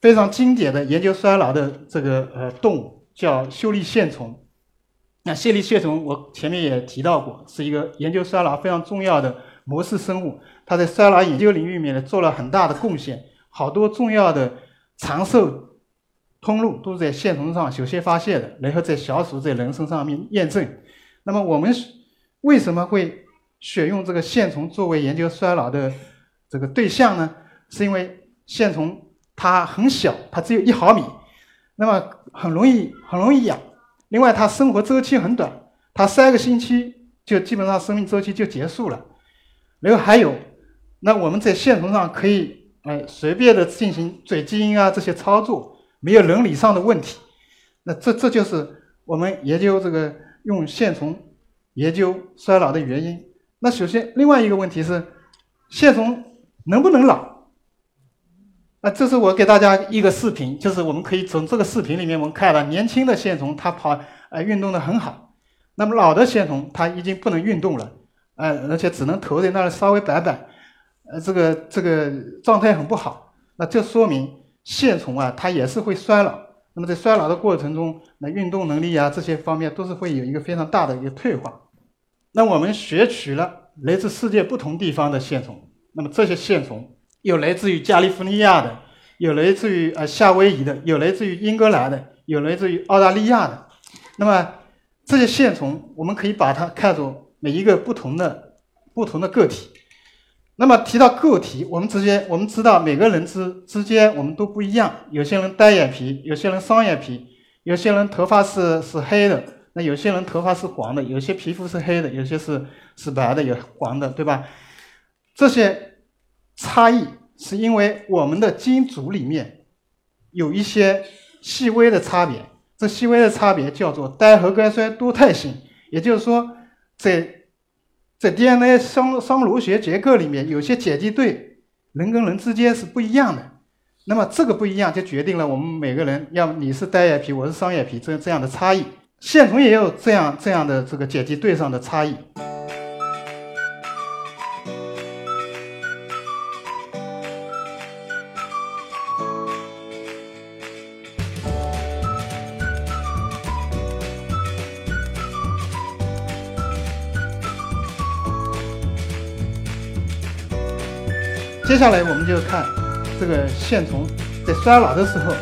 非常经典的研究衰老的这个呃动物，叫秀丽线虫。那秀丽线虫我前面也提到过，是一个研究衰老非常重要的模式生物。它在衰老研究领域里面做了很大的贡献，好多重要的长寿通路都是在线虫上首先发现的，然后在小鼠、在人身上面验证。那么我们为什么会选用这个线虫作为研究衰老的？这个对象呢，是因为线虫它很小，它只有一毫米，那么很容易很容易养。另外，它生活周期很短，它三个星期就基本上生命周期就结束了。然后还有，那我们在线虫上可以哎随便的进行嘴基因啊这些操作，没有伦理上的问题。那这这就是我们研究这个用线虫研究衰老的原因。那首先，另外一个问题是线虫。能不能老？那，这是我给大家一个视频，就是我们可以从这个视频里面我们看到，年轻的线虫它跑呃运动的很好，那么老的线虫它已经不能运动了，呃，而且只能头在那里稍微摆摆，呃，这个这个状态很不好。那这说明线虫啊，它也是会衰老。那么在衰老的过程中，那运动能力啊这些方面都是会有一个非常大的一个退化。那我们选取了来自世界不同地方的线虫。那么这些线虫有来自于加利福尼亚的，有来自于呃夏威夷的，有来自于英格兰的，有来自于澳大利亚的。那么这些线虫，我们可以把它看作每一个不同的不同的个体。那么提到个体，我们直接我们知道每个人之之间我们都不一样。有些人单眼皮，有些人双眼皮，有些人头发是是黑的，那有些人头发是黄的，有些皮肤是黑的，有些是是白的，有黄的，对吧？这些差异是因为我们的基因组里面有一些细微的差别，这细微的差别叫做单核苷酸多态性，也就是说，在在 DNA 双双螺旋结构里面，有些碱基对人跟人之间是不一样的。那么这个不一样就决定了我们每个人，要么你是单眼皮，我是双眼皮，这这样的差异。线虫也有这样这样的这个碱基对上的差异。接下来我们就看这个线虫在衰老的时候，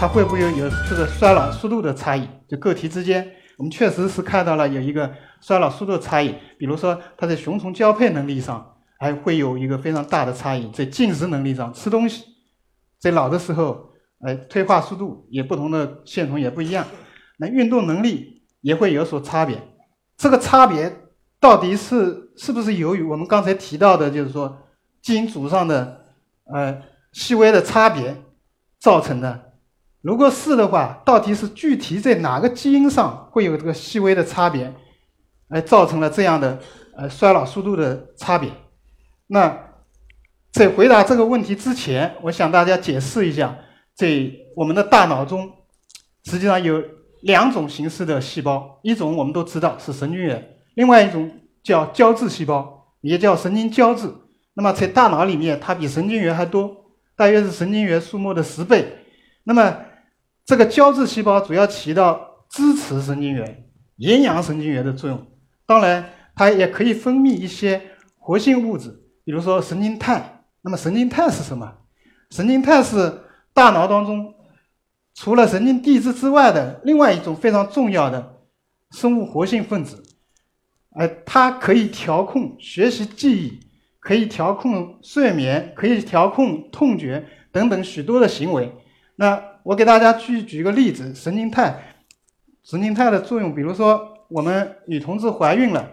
它会不会有这个衰老速度的差异？就个体之间，我们确实是看到了有一个衰老速度的差异。比如说，它在雄虫交配能力上还会有一个非常大的差异，在进食能力上，吃东西，在老的时候，哎，退化速度也不同的线虫也不一样。那运动能力也会有所差别。这个差别到底是是不是由于我们刚才提到的，就是说？基因组上的呃细微的差别造成的，如果是的话，到底是具体在哪个基因上会有这个细微的差别，而造成了这样的呃衰老速度的差别？那在回答这个问题之前，我想大家解释一下，在我们的大脑中，实际上有两种形式的细胞，一种我们都知道是神经元，另外一种叫胶质细胞，也叫神经胶质。那么在大脑里面，它比神经元还多，大约是神经元数目的十倍。那么这个胶质细胞主要起到支持神经元、营养神经元的作用。当然，它也可以分泌一些活性物质，比如说神经肽。那么神经肽是什么？神经肽是大脑当中除了神经递质之外的另外一种非常重要的生物活性分子。呃，它可以调控学习、记忆。可以调控睡眠，可以调控痛觉等等许多的行为。那我给大家举举个例子，神经肽，神经肽的作用，比如说我们女同志怀孕了，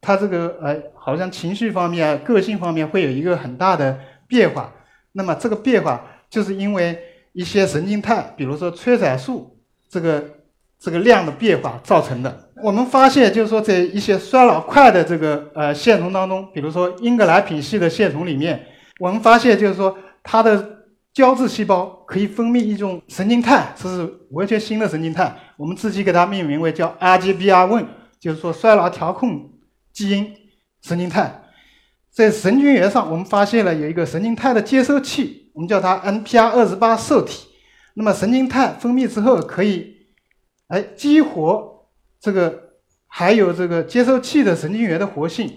她这个呃好像情绪方面、个性方面会有一个很大的变化。那么这个变化就是因为一些神经肽，比如说催产素这个这个量的变化造成的。我们发现，就是说在一些衰老快的这个呃线虫当中，比如说英格兰品系的线虫里面，我们发现就是说它的胶质细胞可以分泌一种神经肽，这是完全新的神经肽，我们自己给它命名为叫 RGBR1，就是说衰老调控基因神经肽。在神经元上，我们发现了有一个神经肽的接收器，我们叫它 NPR 二十八受体。那么神经肽分泌之后，可以哎激活这个还有这个接收器的神经元的活性，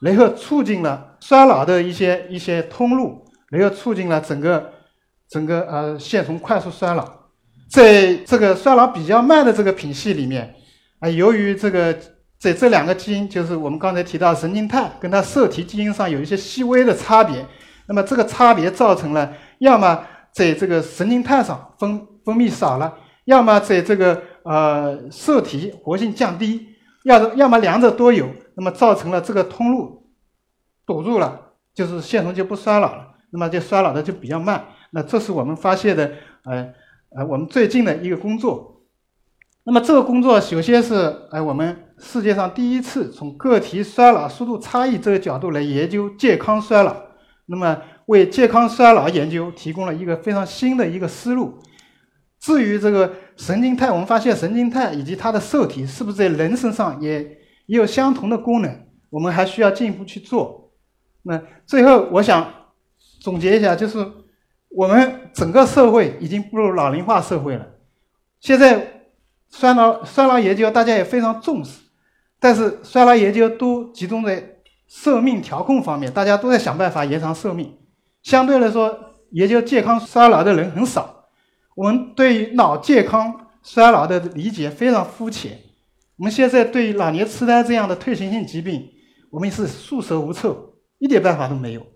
然后促进了衰老的一些一些通路，然后促进了整个。整个呃线虫快速衰老，在这个衰老比较慢的这个品系里面，啊，由于这个在这两个基因，就是我们刚才提到神经肽跟它受体基因上有一些细微的差别，那么这个差别造成了，要么在这个神经肽上分分泌少了，要么在这个呃受体活性降低，要要么两者都有，那么造成了这个通路堵住了，就是线虫就不衰老了，那么就衰老的就比较慢。那这是我们发现的，呃，呃，我们最近的一个工作。那么这个工作首先是，呃，我们世界上第一次从个体衰老速度差异这个角度来研究健康衰老，那么为健康衰老研究提供了一个非常新的一个思路。至于这个神经肽，我们发现神经肽以及它的受体是不是在人身上也也有相同的功能，我们还需要进一步去做。那最后我想总结一下，就是。我们整个社会已经步入老龄化社会了，现在衰老衰老研究大家也非常重视，但是衰老研究都集中在寿命调控方面，大家都在想办法延长寿命。相对来说，研究健康衰老的人很少。我们对于脑健康衰老的理解非常肤浅。我们现在对于老年痴呆这样的退行性疾病，我们是束手无策，一点办法都没有。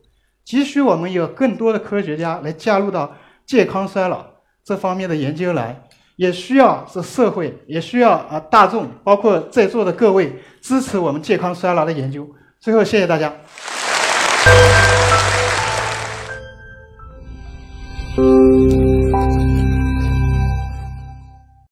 急需我们有更多的科学家来加入到健康衰老这方面的研究来，也需要是社会，也需要啊大众，包括在座的各位支持我们健康衰老的研究。最后，谢谢大家。